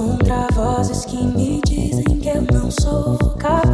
contra vozes que me dizem que eu não sou capaz.